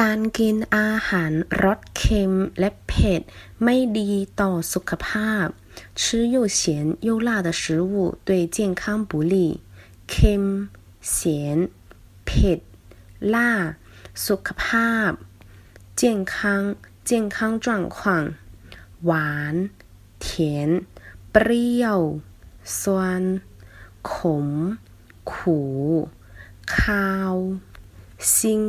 การกินอาหารรสเค็มและเผ็ดไม่ดีต่อสุขภาพ吃又咸又辣的食物对健康不利เค็มเเผ็ดล่าสุขภาพ健康健康状况หวาน甜เปรี้ยว酸ขม ขูข้าวซิง